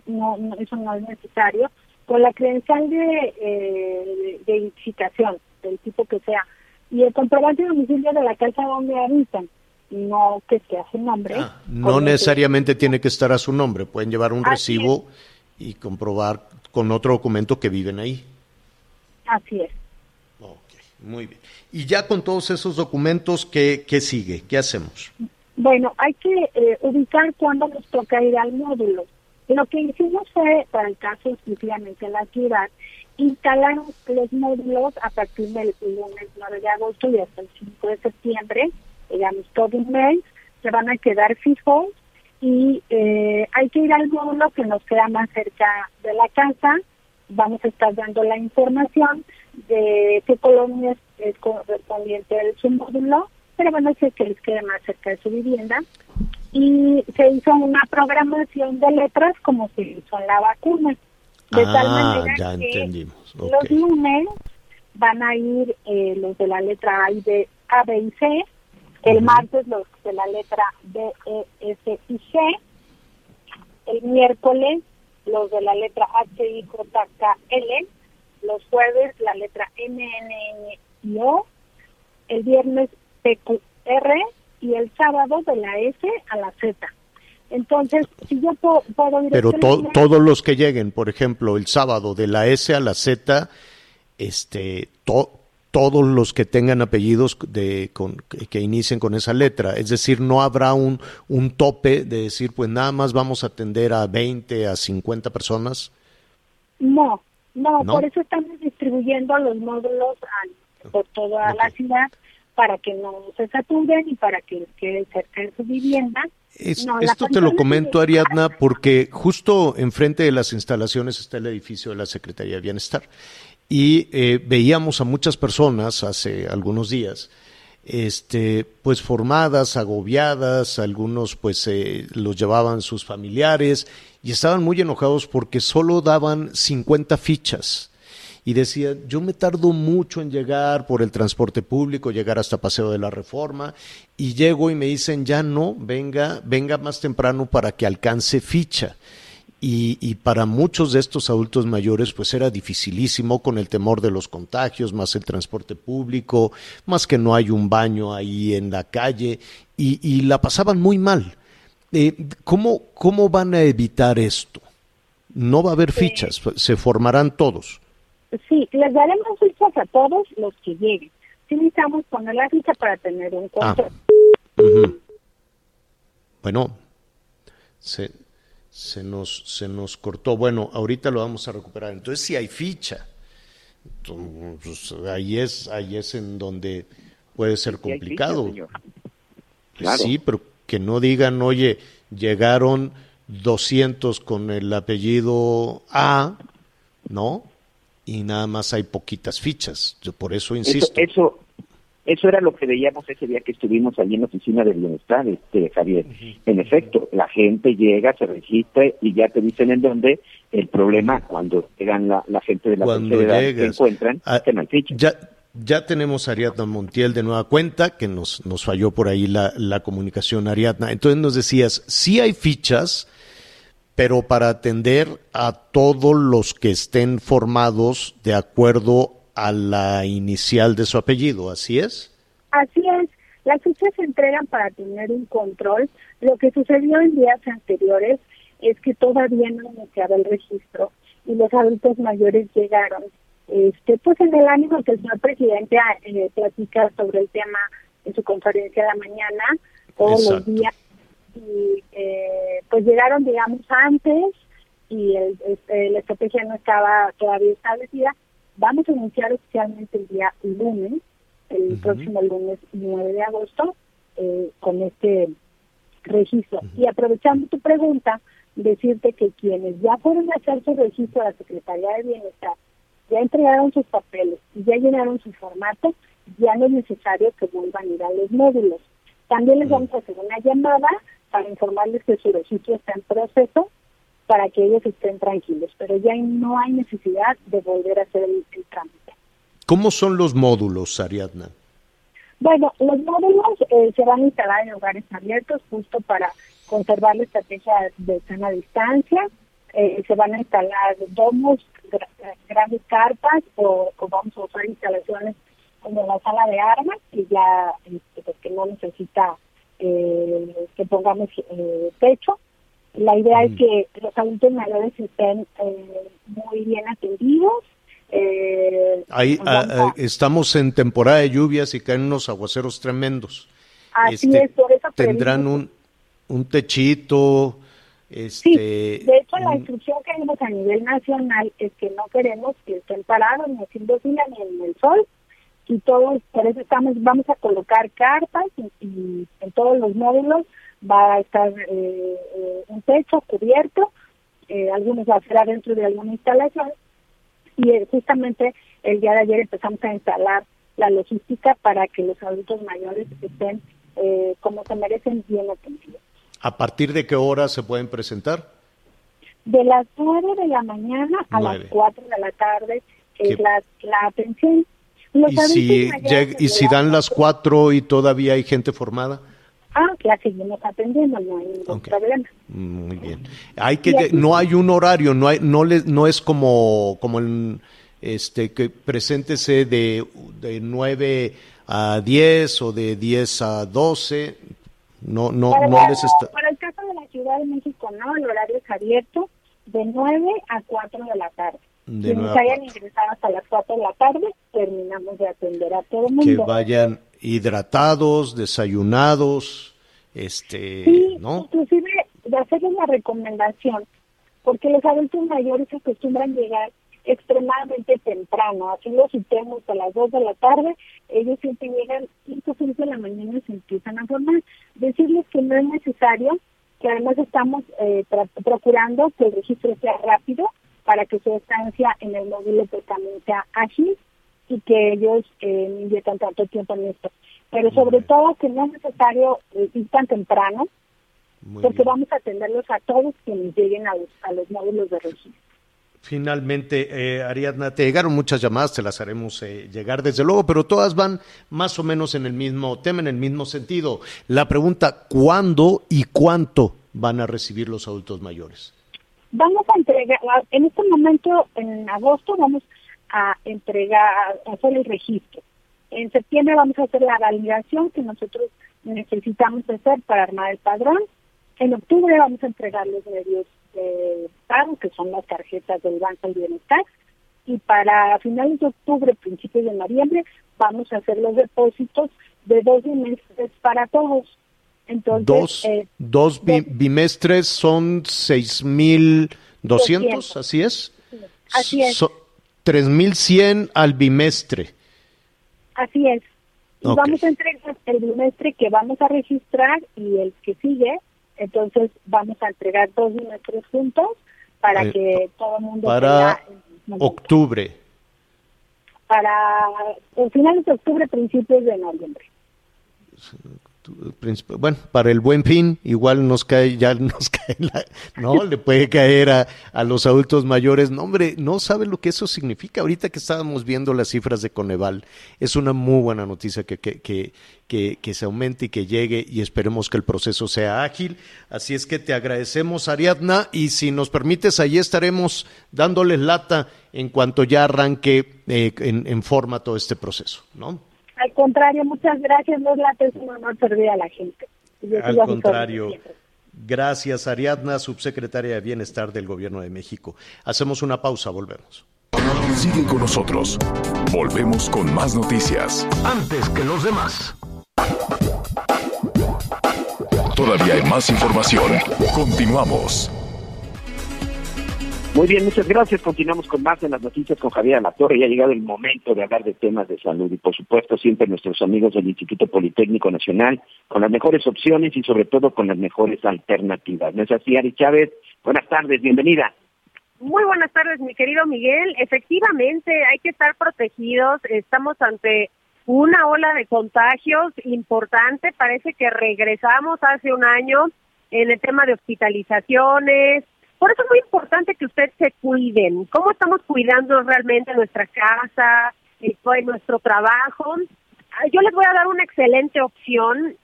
[SPEAKER 3] no, no- eso no es necesario. Con la credencial de, eh, de identificación, del tipo que sea, y el comprobante de domicilio de la casa donde habitan, no que sea su nombre.
[SPEAKER 2] Ah, No necesariamente tiene que estar a su nombre, pueden llevar un
[SPEAKER 3] Así
[SPEAKER 2] recibo y comprobar con otro documento que viven ahí.
[SPEAKER 3] Así es.
[SPEAKER 2] Muy bien. Y ya con todos esos documentos, ¿qué, qué sigue? ¿Qué hacemos?
[SPEAKER 3] Bueno, hay que eh, ubicar cuándo nos toca ir al módulo. Lo que hicimos fue, para el caso exclusivamente de la ciudad, instalar los módulos a partir del lunes 9 de agosto y hasta el 5 de septiembre, digamos todo un mes, se van a quedar fijos y eh, hay que ir al módulo que nos queda más cerca de la casa. Vamos a estar dando la información de qué colonia es, es correspondiente de su módulo, pero bueno, es el que les quede más cerca de su vivienda. Y se hizo una programación de letras como se hizo en la vacuna. De tal
[SPEAKER 2] ah,
[SPEAKER 3] manera
[SPEAKER 2] ya
[SPEAKER 3] que
[SPEAKER 2] entendimos.
[SPEAKER 3] Los lunes van a ir eh, los de la letra A y B, A, B y C. El martes los de la letra B, E, S y G. El miércoles los de la letra H, I, J, K, L. Los jueves la letra M, N, N y O. El viernes P, Q, R. Y el sábado de la S a la Z. Entonces, si yo puedo, puedo ir
[SPEAKER 2] Pero to- todos los que lleguen, por ejemplo, el sábado de la S a la Z, este, to- todos los que tengan apellidos de, con, que, inicien con esa letra. Es decir, no habrá un, un tope de decir, pues nada más vamos a atender a 20, a 50 personas.
[SPEAKER 3] No, no,
[SPEAKER 2] ¿No?
[SPEAKER 3] por eso estamos distribuyendo los módulos a- por toda la ciudad para que no se saturen y para que quede cerca de su vivienda.
[SPEAKER 2] Es-
[SPEAKER 3] No, la
[SPEAKER 2] esto te lo comento, Ariadna, porque justo enfrente de las instalaciones está el edificio de la Secretaría de Bienestar. Y eh, veíamos a muchas personas hace algunos días, este, pues formadas, agobiadas, algunos pues eh, los llevaban sus familiares y estaban muy enojados porque solo daban 50 fichas y decía, yo me tardo mucho en llegar por el transporte público, llegar hasta Paseo de la Reforma, y llego y me dicen, ya no, venga, venga más temprano para que alcance ficha. Y, y para muchos de estos adultos mayores, pues era dificilísimo con el temor de los contagios, más el transporte público, más que no hay un baño ahí en la calle, y, y la pasaban muy mal. Eh, ¿cómo, ¿Cómo van a evitar esto? No va a haber fichas, se formarán todos.
[SPEAKER 3] Sí, les daremos fichas a todos los que lleguen. Sí necesitamos poner la ficha para tener un
[SPEAKER 2] Ah.
[SPEAKER 3] control.
[SPEAKER 2] Bueno, se, se, nos, se nos cortó. Bueno, ahorita lo vamos a recuperar. Entonces, si hay ficha, entonces, ahí, es, ahí es en donde puede ser complicado. Pues
[SPEAKER 4] Claro.
[SPEAKER 2] Sí, pero que no digan, oye, llegaron 200 con el apellido A ¿no? Y nada más hay poquitas fichas. Yo por eso
[SPEAKER 4] Eso,
[SPEAKER 2] insisto.
[SPEAKER 4] eso, eso era lo que veíamos ese día que estuvimos allí en la oficina del bienestar, este Javier. En efecto, la gente llega, se registra y ya te dicen en dónde. El problema cuando llegan la, la gente de la
[SPEAKER 2] Cuando
[SPEAKER 4] tercera edad que
[SPEAKER 2] llegas.
[SPEAKER 4] encuentran
[SPEAKER 2] Ah,
[SPEAKER 4] que no hay ficha.
[SPEAKER 2] Ya, ya tenemos a Ariadna Montiel de nueva cuenta, que nos, nos falló por ahí la, la comunicación, Ariadna. Entonces nos decías, sí hay fichas, pero para atender a todos los que estén formados de acuerdo a la inicial de su apellido, ¿así es?
[SPEAKER 3] Así es, las fichas se entregan para tener un control. Lo que sucedió en días anteriores es que todavía no iniciaba el registro y los adultos mayores llegaron. Este, pues en el ánimo que el señor presidente eh, platica sobre el tema en su conferencia de la mañana, todos
[SPEAKER 2] Exacto.
[SPEAKER 3] los días, y eh, pues llegaron, digamos, antes y el, este, la estrategia no estaba todavía establecida. Vamos a iniciar oficialmente el día lunes, el próximo lunes 9 de agosto, eh, con este registro. Y aprovechando tu pregunta, decirte que quienes ya fueron a hacer su registro a la Secretaría de Bienestar, ya entregaron sus papeles y ya llenaron su formato, ya no es necesario que vuelvan a ir a los módulos. También les vamos a hacer una llamada para informarles que su registro está en proceso para que ellos estén tranquilos, pero ya no hay necesidad de volver a hacer el, el trámite.
[SPEAKER 2] ¿Cómo son los módulos, Ariadna?
[SPEAKER 3] Bueno, los módulos eh, se van a instalar en lugares abiertos justo para conservar la estrategia de sana distancia. Eh, se van a instalar domos, gra- grandes carpas o, o vamos a usar instalaciones como la sala de armas, que ya pues, que no necesita eh, que pongamos eh, techo. La idea es que los adultos mayores estén eh, muy bien atendidos. Eh,
[SPEAKER 2] Ahí ah,
[SPEAKER 3] a-
[SPEAKER 2] ah, estamos en temporada de lluvias y caen unos aguaceros tremendos.
[SPEAKER 3] Así
[SPEAKER 2] Este,
[SPEAKER 3] es, por eso
[SPEAKER 2] tendrán un, un techito, este,
[SPEAKER 3] Sí, de hecho la instrucción que dimos a nivel nacional es que no queremos que estén parados ni haciendo fila ni en el sol y todos, por eso estamos, vamos a colocar carpas y, y en todos los módulos va a estar eh, eh, un techo cubierto, eh, algunos va a ser adentro de alguna instalación y eh, justamente el día de ayer empezamos a instalar la logística para que los adultos mayores estén eh, como se merecen bien atendidos.
[SPEAKER 2] ¿A partir de qué hora se pueden presentar?
[SPEAKER 3] De las 9 de la mañana a las 4 de la tarde es la, la atención. Los
[SPEAKER 2] Y si, lleg- y si dan las cuatro y todavía hay gente formada,
[SPEAKER 3] Ah, la seguimos atendiendo, no hay ningún
[SPEAKER 2] Ok.
[SPEAKER 3] problema.
[SPEAKER 2] muy bien. Hay que
[SPEAKER 3] aquí-
[SPEAKER 2] no hay un horario, no hay, no le, no es como como el, este que preséntese de de 9 a 10 o de 10 a 12. No no
[SPEAKER 3] para,
[SPEAKER 2] no les está
[SPEAKER 3] para el caso de la Ciudad de México, no, el horario es abierto de 9 a 4 de la tarde.
[SPEAKER 2] De
[SPEAKER 3] Quienes
[SPEAKER 2] 9 a
[SPEAKER 3] hayan
[SPEAKER 2] 4.
[SPEAKER 3] ingresado hasta las 4 de la tarde, terminamos de atender a todo el mundo.
[SPEAKER 2] que vayan hidratados, desayunados, este,
[SPEAKER 3] Sí,
[SPEAKER 2] ¿no?
[SPEAKER 3] inclusive de hacerles la recomendación, porque los adultos mayores se acostumbran llegar extremadamente temprano, así los citemos a las 2 de la tarde, ellos siempre llegan 5 o 6 de la mañana y se empiezan a formar. Decirles que no es necesario, que además estamos eh, procurando que el registro sea rápido para que su estancia en el módulo pues también sea ágil y que ellos eh, no inviertan tanto tiempo en esto. Pero sobre todo que no es necesario eh, ir tan temprano,
[SPEAKER 2] Muy
[SPEAKER 3] porque
[SPEAKER 2] bien.
[SPEAKER 3] vamos a atenderlos a todos quienes lleguen a los, a los módulos de registro.
[SPEAKER 2] Finalmente, eh, Ariadna, te llegaron muchas llamadas, te las haremos eh, llegar desde luego, pero todas van más o menos en el mismo tema, en el mismo sentido. La pregunta, ¿cuándo y cuánto van a recibir los adultos mayores?
[SPEAKER 3] Vamos a entregar, en este momento, en agosto, vamos a entregar, a hacer el registro. En septiembre vamos a hacer la validación que nosotros necesitamos hacer para armar el padrón. En octubre vamos a entregar los medios de pago, que son las tarjetas del Banco del Bienestar. Y para finales de octubre, principios de noviembre, vamos a hacer los depósitos de dos meses para todos. Entonces,
[SPEAKER 2] Dos,
[SPEAKER 3] eh,
[SPEAKER 2] dos bi- bimestres son 6.200,
[SPEAKER 3] Doscientos.
[SPEAKER 2] ¿así es?
[SPEAKER 3] así es.
[SPEAKER 2] So- 3.100 al bimestre.
[SPEAKER 3] Así es. Y
[SPEAKER 2] Ok.
[SPEAKER 3] vamos a entregar el bimestre que vamos a registrar y el que sigue. Entonces vamos a entregar dos bimestres juntos para
[SPEAKER 2] Eh,
[SPEAKER 3] que todo el mundo
[SPEAKER 2] para-
[SPEAKER 3] tenga
[SPEAKER 2] Octubre.
[SPEAKER 3] Para finales de octubre, principios de noviembre.
[SPEAKER 2] Bueno, para el buen fin, igual nos cae, ya <laughs> nos cae la, no, le puede caer a, a, los adultos mayores. No, hombre, no sabe lo que eso significa. Ahorita que estábamos viendo las cifras de Coneval, es una muy buena noticia que, que, que, que, se aumente y que llegue y esperemos que el proceso sea ágil. Así es que te agradecemos, Ariadna, y si nos permites, ahí estaremos dándoles lata en cuanto ya arranque eh, en, en forma todo este proceso, ¿no?
[SPEAKER 3] Al contrario, muchas gracias, nos late, es un honor servir a la gente.
[SPEAKER 2] Al contrario. Gracias, Ariadna, subsecretaria de Bienestar del Gobierno de México. Hacemos una pausa, volvemos.
[SPEAKER 8] Sigue con nosotros. Volvemos con más noticias.
[SPEAKER 9] Antes que los demás.
[SPEAKER 8] Todavía hay más información. Continuamos.
[SPEAKER 4] Muy bien, muchas gracias. Continuamos con más en las noticias con Javier Alatorre. Ya ha llegado el momento de hablar de temas de salud y, por supuesto, siempre nuestros amigos del Instituto Politécnico Nacional con las mejores opciones y, sobre todo, con las mejores alternativas. ¿No es así, Ari Chávez? Buenas tardes, bienvenida.
[SPEAKER 10] Muy buenas tardes, mi querido Miguel. Efectivamente, hay que estar protegidos. Estamos ante una ola de contagios importante. Parece que regresamos hace un año en el tema de hospitalizaciones, por eso es muy importante que ustedes se cuiden. ¿Cómo estamos cuidando realmente nuestra casa, eh, nuestro trabajo? Ah, yo les voy a dar una excelente opción.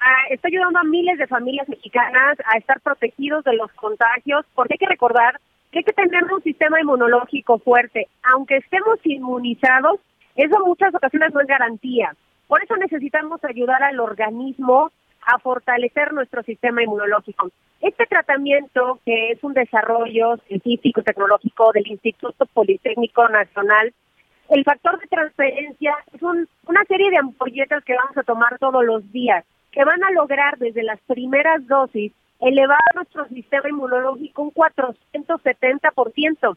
[SPEAKER 10] Ah, está ayudando a miles de familias mexicanas a estar protegidos de los contagios, porque hay que recordar que hay que tener un sistema inmunológico fuerte. Aunque estemos inmunizados, eso en muchas ocasiones no es garantía. Por eso necesitamos ayudar al organismo a fortalecer nuestro sistema inmunológico. Este tratamiento, que es un desarrollo científico tecnológico del Instituto Politécnico Nacional, el factor de transferencia es una serie de ampolletas que vamos a tomar todos los días, que van a lograr desde las primeras dosis elevar nuestro sistema inmunológico un 470%.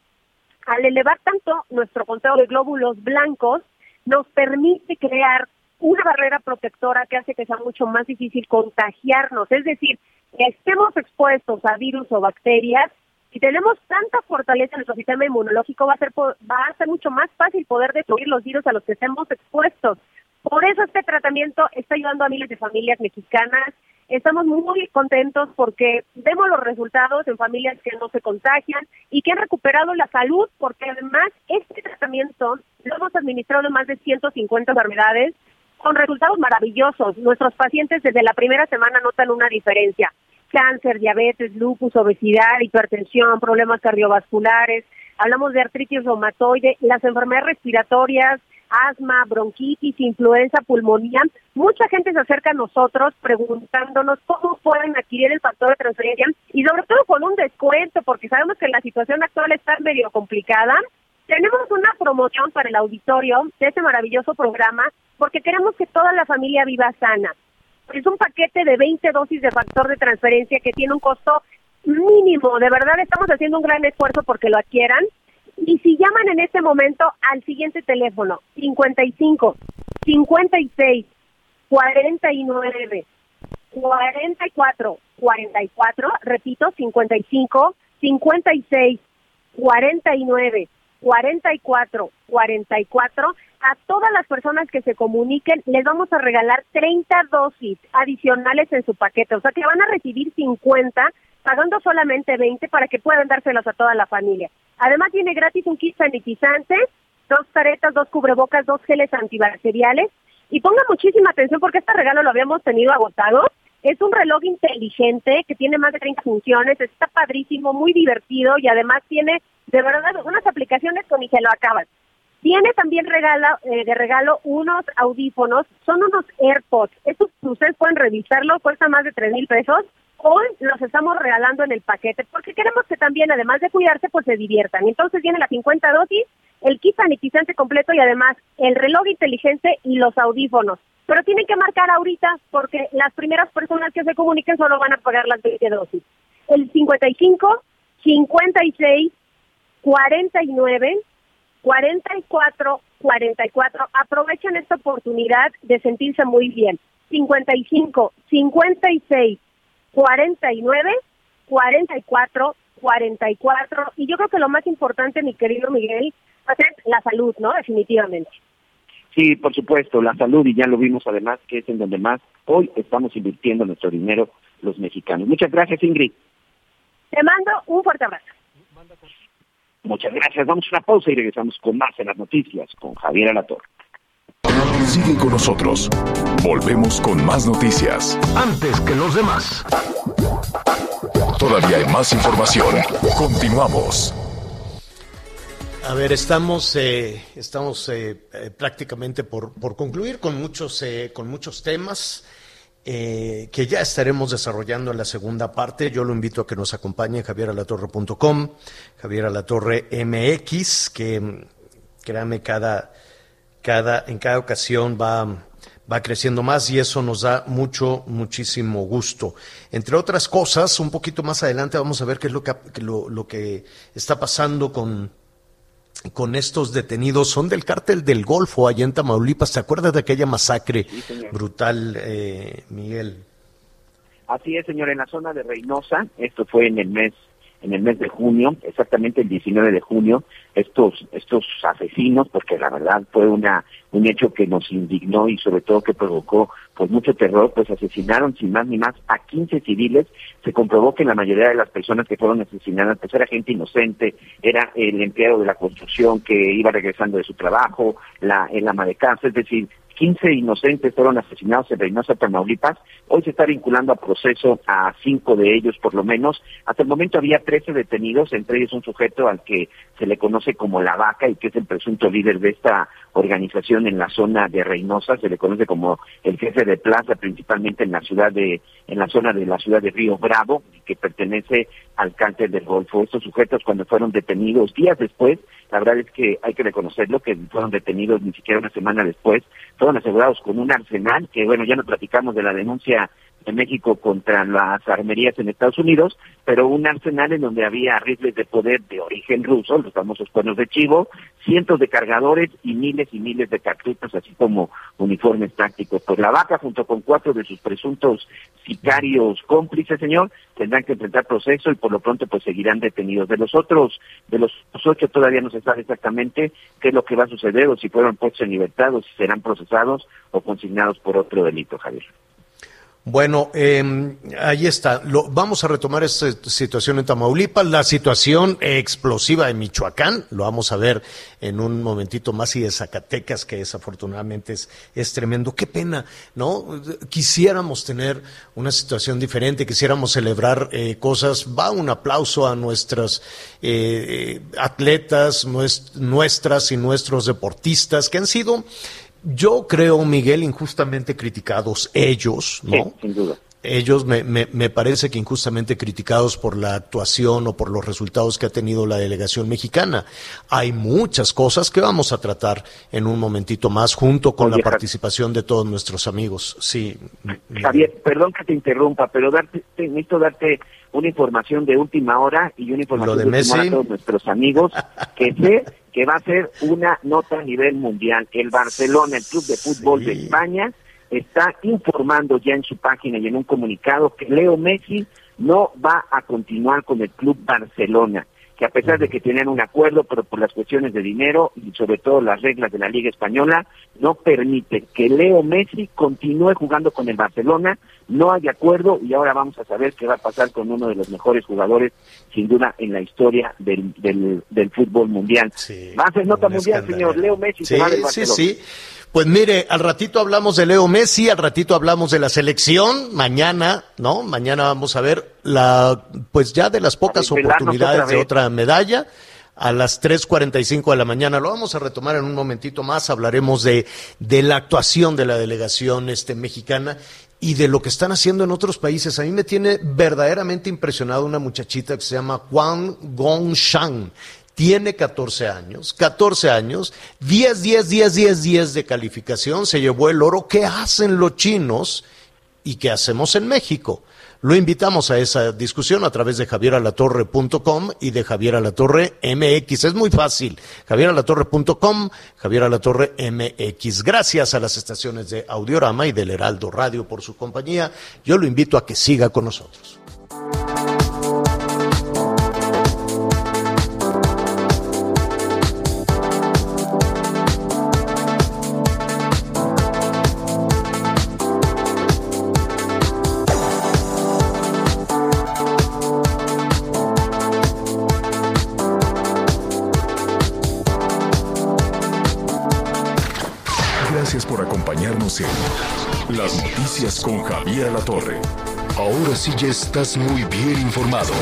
[SPEAKER 10] Al elevar tanto nuestro conteo de glóbulos blancos, nos permite crear una barrera protectora que hace que sea mucho más difícil contagiarnos. Es decir, que estemos expuestos a virus o bacterias, si tenemos tanta fortaleza en nuestro sistema inmunológico, va a ser va a ser mucho más fácil poder destruir los virus a los que estemos expuestos. Por eso este tratamiento está ayudando a miles de familias mexicanas. Estamos muy contentos porque vemos los resultados en familias que no se contagian y que han recuperado la salud, porque además este tratamiento lo hemos administrado en más de 150 enfermedades con resultados maravillosos. Nuestros pacientes desde la primera semana notan una diferencia. Cáncer, diabetes, lupus, obesidad, hipertensión, problemas cardiovasculares, hablamos de artritis reumatoide, las enfermedades respiratorias, asma, bronquitis, influenza, pulmonía. Mucha gente se acerca a nosotros preguntándonos cómo pueden adquirir el factor de transferencia y sobre todo con un descuento, porque sabemos que la situación actual está medio complicada. Tenemos una promoción para el auditorio de este maravilloso programa porque queremos que toda la familia viva sana. Es un paquete de 20 dosis de factor de transferencia que tiene un costo mínimo. De verdad estamos haciendo un gran esfuerzo porque lo adquieran. Y si llaman en este momento al siguiente teléfono, 55 56 49 44 44, repito, 55 56 49 44 44 a todas las personas que se comuniquen les vamos a regalar 30 dosis adicionales en su paquete, o sea que van a recibir 50 pagando solamente 20 para que puedan dárselos a toda la familia. Además tiene gratis un kit sanitizante, dos caretas, dos cubrebocas, dos geles antibacteriales y ponga muchísima atención porque este regalo lo habíamos tenido agotado. Es un reloj inteligente que tiene más de 30 funciones, está padrísimo, muy divertido y además tiene de verdad unas aplicaciones con y se lo acaban. Tiene también regala, eh, de regalo unos audífonos, son unos AirPods. Estos ustedes pueden revisarlo, cuesta más de tres mil pesos. Hoy los estamos regalando en el paquete porque queremos que también, además de cuidarse, pues se diviertan. Entonces viene la 50 dosis, el kit sanitizante completo y además el reloj inteligente y los audífonos. Pero tienen que marcar ahorita porque las primeras personas que se comuniquen solo van a pagar las 20 dosis. El 55, 56, 49 44 44. Aprovechen esta oportunidad de sentirse muy bien. 55 56 49 44 44. Y yo creo que lo más importante, mi querido Miguel, va a ser la salud, ¿no? Definitivamente.
[SPEAKER 4] Sí, por supuesto, la salud, y ya lo vimos además, que es en donde más hoy estamos invirtiendo nuestro dinero los mexicanos. Muchas gracias, Ingrid.
[SPEAKER 10] Te mando un fuerte abrazo.
[SPEAKER 4] Muchas gracias. Vamos a una pausa y regresamos con más en las noticias con Javier Alator.
[SPEAKER 8] Sigue con nosotros. Volvemos con más noticias.
[SPEAKER 9] Antes que los demás.
[SPEAKER 8] Todavía hay más información. Continuamos.
[SPEAKER 2] A ver, estamos, eh, estamos eh, eh, prácticamente por, por, concluir con muchos, eh, con muchos temas eh, que ya estaremos desarrollando en la segunda parte. Yo lo invito a que nos acompañe javieralatorre.com, Javier Alatorre MX, que créame, cada, cada, en cada ocasión va, va creciendo más y eso nos da mucho, muchísimo gusto. Entre otras cosas, un poquito más adelante vamos a ver qué es lo que, lo, lo que está pasando con con estos detenidos son del cártel del Golfo allá en Tamaulipas. ¿Te acuerdas de aquella masacre
[SPEAKER 4] sí,
[SPEAKER 2] brutal, eh, Miguel?
[SPEAKER 4] Así es, señor, en la zona de Reynosa, esto fue en el mes en el mes de junio, exactamente el 19 de junio, estos estos asesinos, porque la verdad fue una un hecho que nos indignó y sobre todo que provocó pues mucho terror, pues asesinaron sin más ni más a 15 civiles. Se comprobó que la mayoría de las personas que fueron asesinadas pues era gente inocente, era el empleado de la construcción que iba regresando de su trabajo, la el ama de casa, es decir, 15 inocentes fueron asesinados en Reynosa, Tamaulipas. Hoy se está vinculando a proceso a cinco de ellos, por lo menos. Hasta el momento había 13 detenidos, entre ellos un sujeto al que se le conoce como La Vaca y que es el presunto líder de esta organización en la zona de Reynosa. Se le conoce como el jefe de plaza, principalmente en la ciudad de, en la zona de la ciudad de Río Bravo, que pertenece al cártel del Golfo. Estos sujetos, cuando fueron detenidos días después, la verdad es que hay que reconocerlo, que fueron detenidos ni siquiera una semana después, fueron asegurados con un arsenal, que bueno, ya no platicamos de la denuncia de México contra las armerías en Estados Unidos, pero un arsenal en donde había rifles de poder de origen ruso, los famosos cuernos de chivo, cientos de cargadores y miles y miles de cartuchos, así como uniformes tácticos. Pues la vaca, junto con cuatro de sus presuntos sicarios cómplices, señor, tendrán que enfrentar proceso y por lo pronto pues seguirán detenidos. De los otros, de los ocho todavía no se sabe exactamente qué es lo que va a suceder o si fueron puestos en libertad o si serán procesados o consignados por otro delito, Javier.
[SPEAKER 2] Bueno, eh, ahí está. Lo, vamos a retomar esta situación en Tamaulipas, la situación explosiva en Michoacán, lo vamos a ver en un momentito más, y de Zacatecas, que desafortunadamente es, es tremendo. Qué pena, ¿no? Quisiéramos tener una situación diferente, quisiéramos celebrar eh, cosas. Va un aplauso a nuestras eh, atletas, nuest, nuestras y nuestros deportistas, que han sido yo creo, Miguel, injustamente criticados ellos, ¿no?
[SPEAKER 4] Sí, sin duda.
[SPEAKER 2] Ellos me, me, me, parece que injustamente criticados por la actuación o por los resultados que ha tenido la delegación mexicana. Hay muchas cosas que vamos a tratar en un momentito más junto con
[SPEAKER 4] Oye,
[SPEAKER 2] la participación de todos nuestros amigos. Sí.
[SPEAKER 4] Javier, perdón que te interrumpa, pero darte, te, necesito darte una información de última hora y una información
[SPEAKER 2] de
[SPEAKER 4] de última hora
[SPEAKER 2] Messi.
[SPEAKER 4] a todos nuestros amigos que <laughs> sé que va a ser una nota a nivel mundial. El Barcelona, el club de fútbol de. España, está informando ya en su página y en un comunicado que Leo Messi no va a continuar con el club Barcelona que a pesar de que tenían un acuerdo, pero por las cuestiones de dinero y sobre todo las reglas de la Liga Española, no permite que Leo Messi continúe jugando con el Barcelona, no hay acuerdo y ahora vamos a saber qué va a pasar con uno de los mejores jugadores, sin duda, en la historia del, del, del fútbol mundial.
[SPEAKER 2] Sí,
[SPEAKER 4] va a ser nota
[SPEAKER 2] un
[SPEAKER 4] mundial,
[SPEAKER 2] escándalo.
[SPEAKER 4] señor. Leo Messi
[SPEAKER 2] Sí,
[SPEAKER 4] se va del
[SPEAKER 2] sí,
[SPEAKER 4] Barcelona.
[SPEAKER 2] sí. Pues mire, al ratito hablamos de Leo Messi, al ratito hablamos de la selección, mañana, ¿no? Mañana vamos a ver la, pues ya de las pocas oportunidades
[SPEAKER 4] otra
[SPEAKER 2] de otra medalla. A las 3.45 de la mañana. Lo vamos a retomar en un momentito más. Hablaremos de, de la actuación de la delegación este, mexicana y de lo que están haciendo en otros países. A mí me tiene verdaderamente impresionado una muchachita que se llama Juan Gongshan. Tiene 14 años, 14 años, 10, 10, 10, 10, 10 de calificación, se llevó el oro. ¿Qué hacen los chinos y qué hacemos en México? Lo invitamos a esa discusión a través de javieralatorre.com y de Javier Alatorre MX. Es muy fácil. javieralatorre.com, Javier Alatorre MX. Gracias a las estaciones de Audiorama y del Heraldo Radio por su compañía. Yo lo invito a que siga con nosotros.
[SPEAKER 8] Las Noticias con Javier La Torre. Ahora sí ya estás muy bien informado.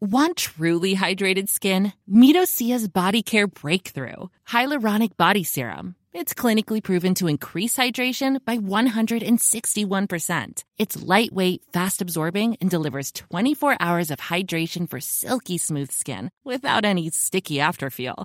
[SPEAKER 11] Want truly hydrated skin? Medocia's Body Care Breakthrough Hyaluronic Body Serum. It's clinically proven to increase hydration by 161%. It's lightweight, fast absorbing, and delivers 24 hours of hydration for silky smooth skin without any sticky afterfeel.